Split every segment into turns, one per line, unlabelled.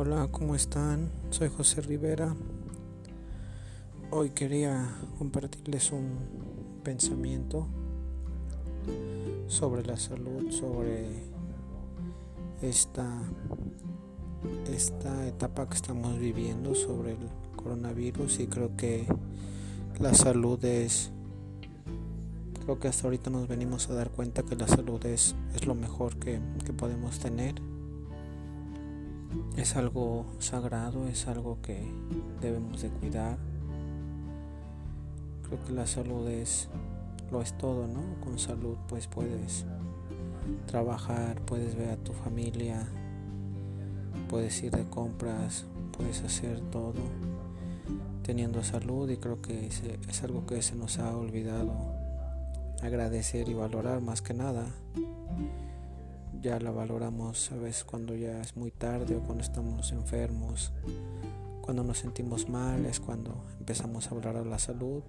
Hola, ¿cómo están? Soy José Rivera. Hoy quería compartirles un pensamiento sobre la salud, sobre esta, esta etapa que estamos viviendo, sobre el coronavirus y creo que la salud es, creo que hasta ahorita nos venimos a dar cuenta que la salud es, es lo mejor que, que podemos tener es algo sagrado, es algo que debemos de cuidar. Creo que la salud es lo es todo, ¿no? Con salud pues puedes trabajar, puedes ver a tu familia, puedes ir de compras, puedes hacer todo teniendo salud y creo que es algo que se nos ha olvidado agradecer y valorar más que nada ya la valoramos a veces cuando ya es muy tarde o cuando estamos enfermos, cuando nos sentimos mal es cuando empezamos a hablar de la salud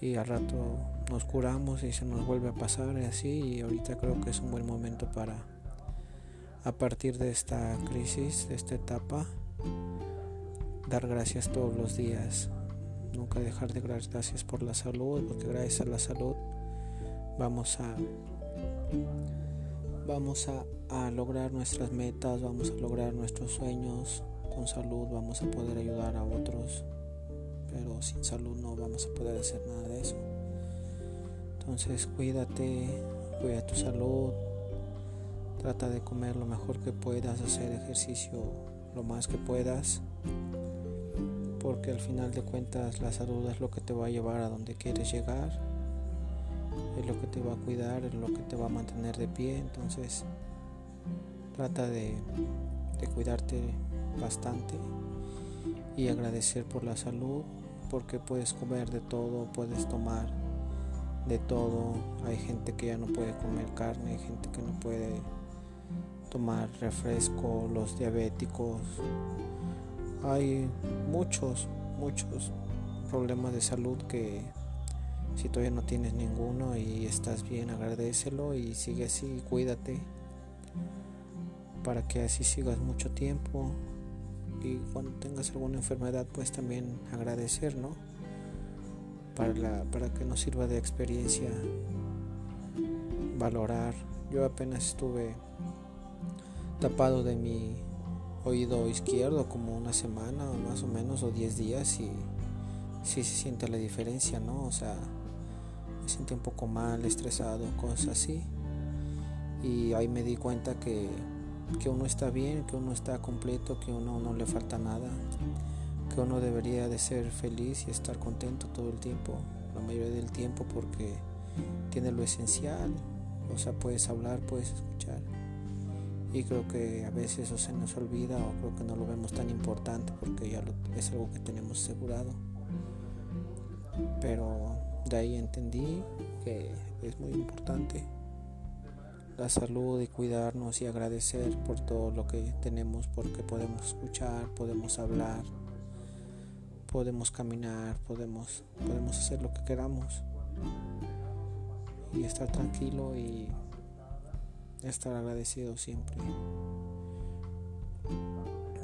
y al rato nos curamos y se nos vuelve a pasar y así y ahorita creo que es un buen momento para a partir de esta crisis, de esta etapa, dar gracias todos los días, nunca dejar de dar gracias por la salud, porque gracias a la salud vamos a vamos a, lograr nuestras metas, vamos a lograr nuestros sueños, con salud vamos a poder ayudar a otros, pero sin salud no vamos a poder hacer nada de eso. Entonces cuídate, cuida tu salud, trata de comer lo mejor que puedas, hacer ejercicio lo más que puedas, porque al final de cuentas la salud es lo que te va a llevar a donde quieres llegar es lo que te va a cuidar, es lo que te va a mantener de pie. Entonces trata de, cuidarte bastante y agradecer por la salud, porque puedes comer de todo, puedes tomar de todo. Hay gente que ya no puede comer carne, hay gente que no puede tomar refresco, los diabéticos. Hay muchos, muchos problemas de salud que si todavía no tienes ninguno y estás bien, agradecelo y sigue así, cuídate para que así sigas mucho tiempo y cuando tengas alguna enfermedad pues también agradecer, ¿no? Para, la, para que nos sirva de experiencia, valorar. Yo apenas estuve tapado de mi oído izquierdo como una semana más o menos o 10 días y sí se siente la diferencia, ¿no? O sea, sentí un poco mal, estresado, cosas así. Y ahí me di cuenta que, que uno está bien, que uno está completo, que uno no le falta nada, que uno debería de ser feliz y estar contento todo el tiempo, la mayoría del tiempo porque tiene lo esencial, o sea, puedes hablar, puedes escuchar. Y creo que a veces eso se nos olvida o creo que no lo vemos tan importante porque ya es algo que tenemos asegurado. Pero de ahí entendí que es muy importante la salud y cuidarnos y agradecer por todo lo que tenemos porque podemos escuchar, podemos hablar, podemos caminar, podemos, podemos hacer lo que queramos y estar tranquilo y estar agradecido siempre.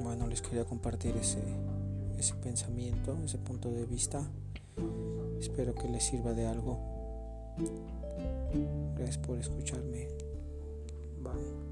Bueno, les quería compartir ese, ese pensamiento, ese punto de vista. Espero que les sirva de algo. Gracias por escucharme. Bye.